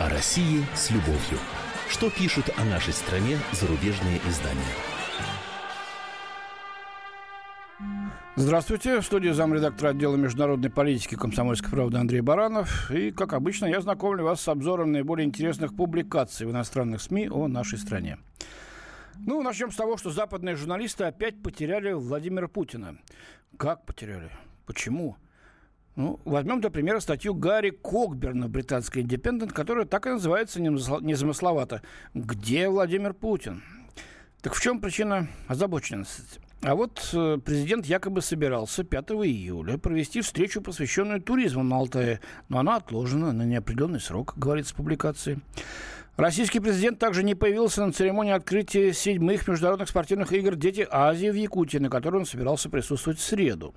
О России с любовью. Что пишут о нашей стране зарубежные издания? Здравствуйте. В студии замредактора отдела международной политики комсомольской правды Андрей Баранов. И, как обычно, я знакомлю вас с обзором наиболее интересных публикаций в иностранных СМИ о нашей стране. Ну, начнем с того, что западные журналисты опять потеряли Владимира Путина. Как потеряли? Почему? Ну, возьмем, для примера, статью Гарри Кокберна, британской «Индепендент», которая так и называется незамысловато «Где Владимир Путин?». Так в чем причина озабоченности? А вот э, президент якобы собирался 5 июля провести встречу, посвященную туризму на Алтае, но она отложена на неопределенный срок, говорится в публикации. Российский президент также не появился на церемонии открытия седьмых международных спортивных игр «Дети Азии» в Якутии, на которой он собирался присутствовать в среду.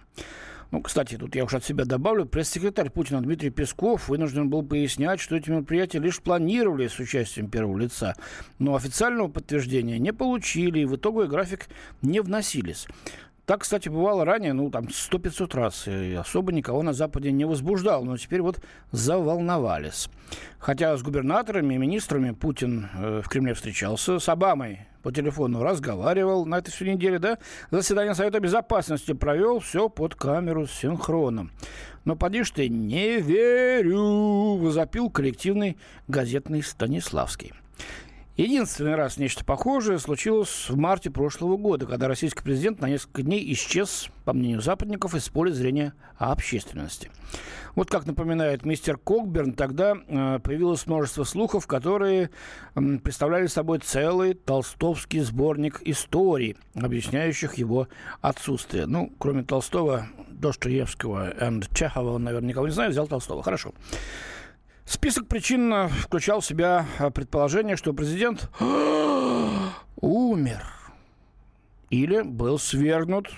Ну, кстати, тут я уж от себя добавлю, пресс-секретарь Путина Дмитрий Песков вынужден был пояснять, что эти мероприятия лишь планировали с участием первого лица, но официального подтверждения не получили, и в итоге график не вносились. Так, кстати, бывало ранее, ну, там, сто 500 раз. И особо никого на Западе не возбуждал. Но теперь вот заволновались. Хотя с губернаторами и министрами Путин э, в Кремле встречался, с Обамой по телефону разговаривал на этой всю неделю, да? Заседание Совета Безопасности провел все под камеру с синхроном. Но поди ты, не верю, возопил коллективный газетный Станиславский. Единственный раз нечто похожее случилось в марте прошлого года, когда российский президент на несколько дней исчез, по мнению западников, из поля зрения общественности. Вот как напоминает мистер Кокберн, тогда э, появилось множество слухов, которые представляли собой целый толстовский сборник историй, объясняющих его отсутствие. Ну, кроме Толстого, Достоевского и Чехова, он, наверное, никого не знает, взял Толстого. Хорошо. Список причин э, включал в себя э, предположение, что президент умер или был свергнут,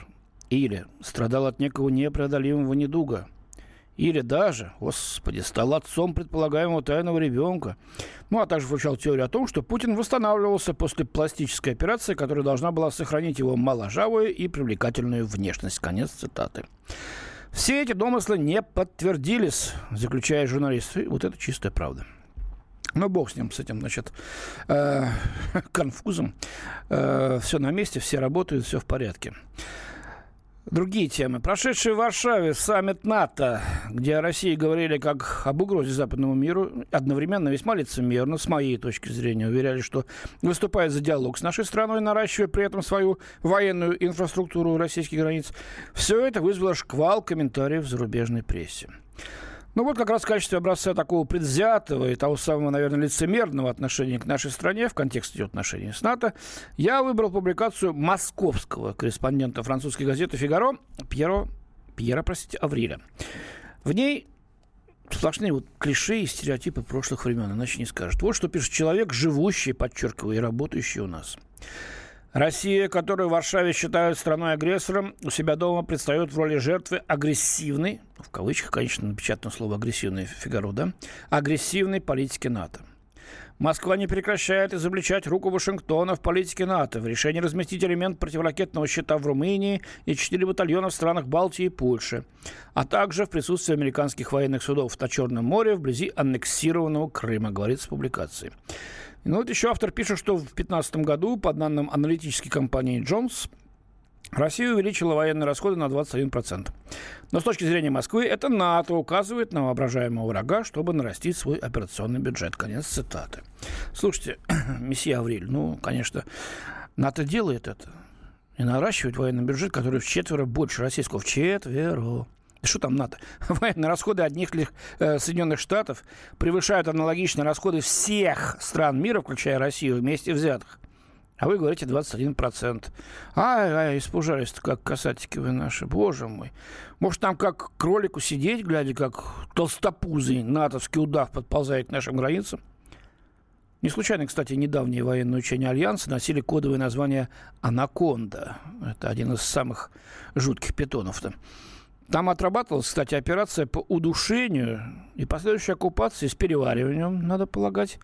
или страдал от некого непреодолимого недуга, или даже, господи, стал отцом предполагаемого тайного ребенка. Ну, а также включал теорию о том, что Путин восстанавливался после пластической операции, которая должна была сохранить его моложавую и привлекательную внешность. Конец цитаты. Все эти домыслы не подтвердились, заключая журналисты. Вот это чистая правда. Но бог с ним, с этим, значит, э, конфузом. Э, все на месте, все работают, все в порядке. Другие темы. Прошедший в Варшаве саммит НАТО, где о России говорили как об угрозе западному миру, одновременно весьма лицемерно, с моей точки зрения, уверяли, что выступает за диалог с нашей страной, наращивая при этом свою военную инфраструктуру российских границ. Все это вызвало шквал комментариев в зарубежной прессе. Ну вот как раз в качестве образца такого предвзятого и того самого, наверное, лицемерного отношения к нашей стране в контексте отношений с НАТО, я выбрал публикацию московского корреспондента французской газеты «Фигаро» Пьеро, Пьера, простите, Авриля. В ней сплошные вот клише и стереотипы прошлых времен, иначе не скажет. Вот что пишет человек, живущий, подчеркиваю, и работающий у нас. Россия, которую в Варшаве считают страной-агрессором, у себя дома предстает в роли жертвы агрессивной, в кавычках, конечно, напечатано слово агрессивной Фигаро, да, агрессивной политики НАТО. Москва не прекращает изобличать руку Вашингтона в политике НАТО в решении разместить элемент противоракетного щита в Румынии и четыре батальона в странах Балтии и Польши, а также в присутствии американских военных судов на Черном море вблизи аннексированного Крыма, говорится в публикации. Ну вот еще автор пишет, что в 2015 году, по данным аналитической компании Джонс, Россия увеличила военные расходы на 21%. Но с точки зрения Москвы, это НАТО указывает на воображаемого врага, чтобы нарастить свой операционный бюджет. Конец цитаты. Слушайте, месье Авриль, ну, конечно, НАТО делает это. И наращивает военный бюджет, который в четверо больше российского. В четверо. Что там надо? Военные расходы одних лишь э, Соединенных Штатов превышают аналогичные расходы всех стран мира, включая Россию, вместе взятых. А вы говорите 21%. Ай, ай, испужались как касатики вы наши. Боже мой. Может, там как кролику сидеть, глядя, как толстопузый натовский удав подползает к нашим границам? Не случайно, кстати, недавние военные учения Альянса носили кодовое название «Анаконда». Это один из самых жутких питонов-то. Там отрабатывалась, кстати, операция по удушению и последующей оккупации с перевариванием, надо полагать,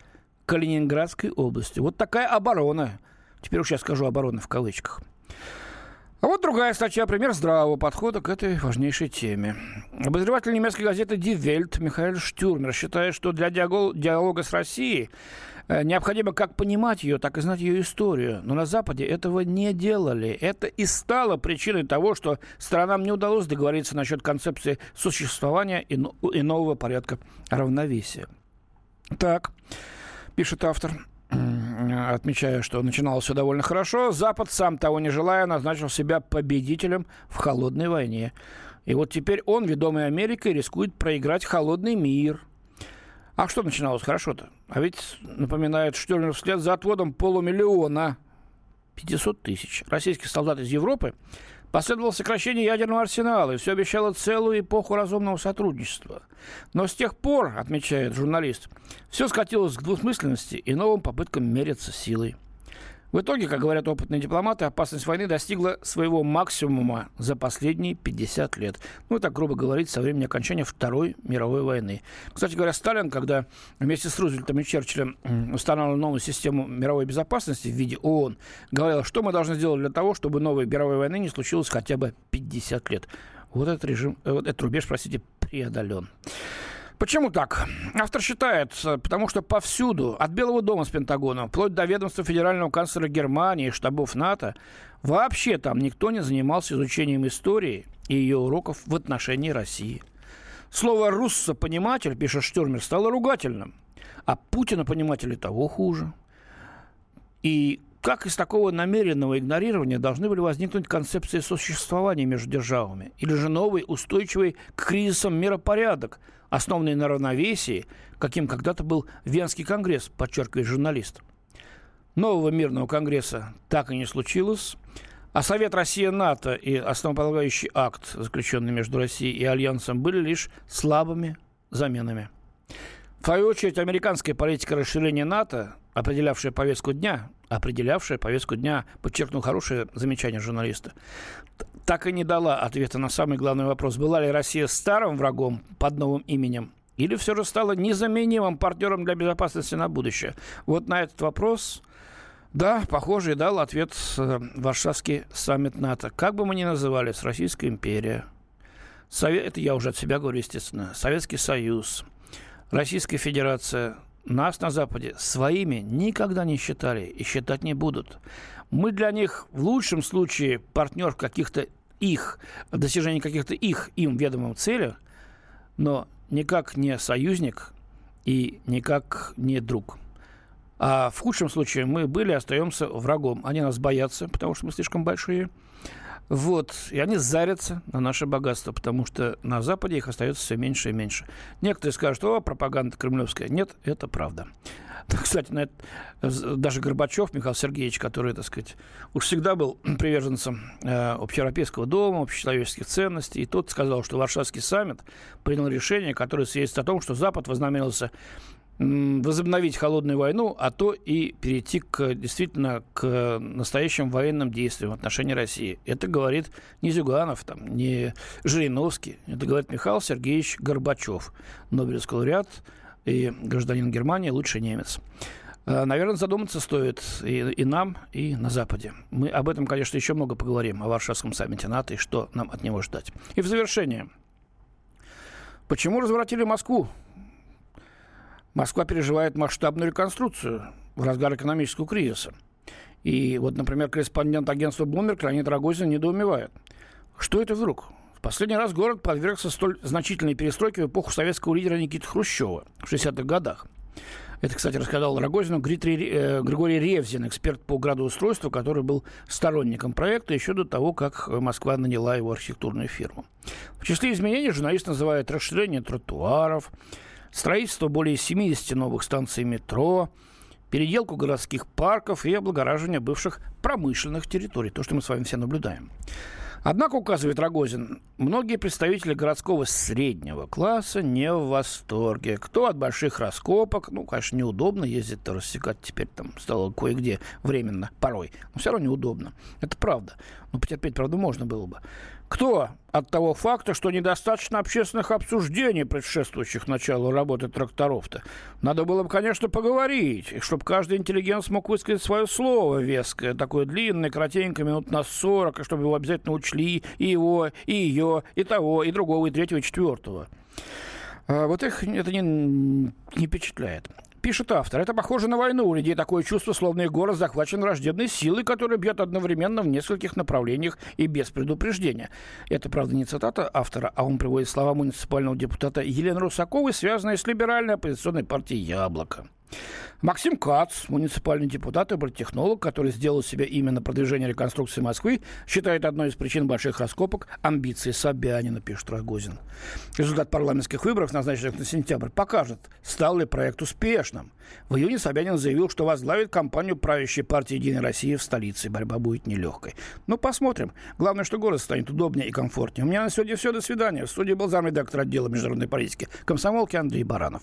Калининградской области. Вот такая оборона. Теперь уж я скажу оборона в кавычках. А вот другая статья, пример здравого подхода к этой важнейшей теме. Обозреватель немецкой газеты Die Welt Михаил Штюрмер считает, что для диалога с Россией э, необходимо как понимать ее, так и знать ее историю. Но на Западе этого не делали. Это и стало причиной того, что сторонам не удалось договориться насчет концепции существования и нового порядка равновесия. Так, пишет автор, отмечая, что начиналось все довольно хорошо, Запад, сам того не желая, назначил себя победителем в холодной войне. И вот теперь он, ведомый Америкой, рискует проиграть холодный мир. А что начиналось хорошо-то? А ведь, напоминает Штернер, вслед за отводом полумиллиона 500 тысяч российских солдат из Европы Последовало сокращение ядерного арсенала, и все обещало целую эпоху разумного сотрудничества. Но с тех пор, отмечает журналист, все скатилось к двусмысленности и новым попыткам мериться силой. В итоге, как говорят опытные дипломаты, опасность войны достигла своего максимума за последние 50 лет. Ну, так грубо говорить, со времени окончания Второй мировой войны. Кстати говоря, Сталин, когда вместе с Рузвельтом и Черчиллем устанавливал новую систему мировой безопасности в виде ООН, говорил, что мы должны сделать для того, чтобы новой мировой войны не случилось хотя бы 50 лет. Вот этот режим, э, вот этот рубеж, простите, преодолен. Почему так? Автор считает, потому что повсюду, от Белого дома с Пентагона, вплоть до ведомства федерального канцлера Германии, штабов НАТО, вообще там никто не занимался изучением истории и ее уроков в отношении России. Слово «руссо-пониматель», пишет Штюрмер, стало ругательным, а Путина-пониматель того хуже. И как из такого намеренного игнорирования должны были возникнуть концепции существования между державами? Или же новый, устойчивый к кризисам миропорядок – основанный на равновесии, каким когда-то был Венский конгресс, подчеркивает журналист. Нового мирного конгресса так и не случилось, а Совет Россия-НАТО и основополагающий акт, заключенный между Россией и Альянсом, были лишь слабыми заменами. В свою очередь, американская политика расширения НАТО, определявшая повестку дня, определявшая повестку дня, подчеркнул хорошее замечание журналиста, так и не дала ответа на самый главный вопрос. Была ли Россия старым врагом под новым именем? Или все же стала незаменимым партнером для безопасности на будущее? Вот на этот вопрос, да, похоже, и дал ответ э, Варшавский саммит НАТО. Как бы мы ни называли, с Российская империя, Совет, это я уже от себя говорю, естественно, Советский Союз, Российская Федерация, нас на Западе своими никогда не считали и считать не будут. Мы для них в лучшем случае партнер в каких-то их, достижении каких-то их, им ведомым целях, но никак не союзник и никак не друг. А в худшем случае мы были, остаемся врагом. Они нас боятся, потому что мы слишком большие – вот. И они зарятся на наше богатство, потому что на Западе их остается все меньше и меньше. Некоторые скажут, о, пропаганда кремлевская. Нет, это правда. Кстати, на это, даже Горбачев Михаил Сергеевич, который, так сказать, уж всегда был приверженцем э, общеевропейского дома, общечеловеческих ценностей, и тот сказал, что Варшавский саммит принял решение, которое свидетельствует о том, что Запад вознамерился возобновить холодную войну, а то и перейти к, действительно к настоящим военным действиям в отношении России. Это говорит не Зюганов, там, не Жириновский, это говорит Михаил Сергеевич Горбачев, Нобелевский лауреат и гражданин Германии, лучший немец. А, наверное, задуматься стоит и, и нам, и на Западе. Мы об этом, конечно, еще много поговорим, о Варшавском саммите НАТО и что нам от него ждать. И в завершение. Почему разворотили Москву? Москва переживает масштабную реконструкцию в разгар экономического кризиса. И вот, например, корреспондент агентства Bloomberg Леонид Рогозин недоумевает. Что это вдруг? В последний раз город подвергся столь значительной перестройке в эпоху советского лидера Никиты Хрущева в 60-х годах. Это, кстати, рассказал Рогозину э, Григорий Ревзин, эксперт по градоустройству, который был сторонником проекта еще до того, как Москва наняла его архитектурную фирму. В числе изменений журналист называет расширение тротуаров, строительство более 70 новых станций метро, переделку городских парков и облагораживание бывших промышленных территорий, то, что мы с вами все наблюдаем. Однако, указывает Рогозин, многие представители городского среднего класса не в восторге. Кто от больших раскопок, ну, конечно, неудобно ездить рассекать теперь там стало кое-где временно, порой, но все равно неудобно. Это правда. Но потерпеть, правда, можно было бы. Кто от того факта, что недостаточно общественных обсуждений, предшествующих началу работы тракторов-то? Надо было бы, конечно, поговорить, чтобы каждый интеллигент смог высказать свое слово веское, такое длинное, кратенькое, минут на 40, и чтобы его обязательно учли и его, и ее, и того, и другого, и третьего, и четвертого. А вот их это не, не впечатляет. Пишет автор, это похоже на войну. У людей такое чувство, словно их город захвачен враждебной силой, которая бьет одновременно в нескольких направлениях и без предупреждения. Это, правда, не цитата автора, а он приводит слова муниципального депутата Елены Русаковой, связанные с либеральной оппозиционной партией «Яблоко». Максим Кац, муниципальный депутат и политтехнолог, который сделал себе именно продвижение реконструкции Москвы, считает одной из причин больших раскопок амбиции Собянина, пишет Рогозин. Результат парламентских выборов, назначенных на сентябрь, покажет, стал ли проект успешным. В июне Собянин заявил, что возглавит кампанию правящей партии «Единой России» в столице. Борьба будет нелегкой. Ну, посмотрим. Главное, что город станет удобнее и комфортнее. У меня на сегодня все. До свидания. В студии был замредактор отдела международной политики комсомолки Андрей Баранов.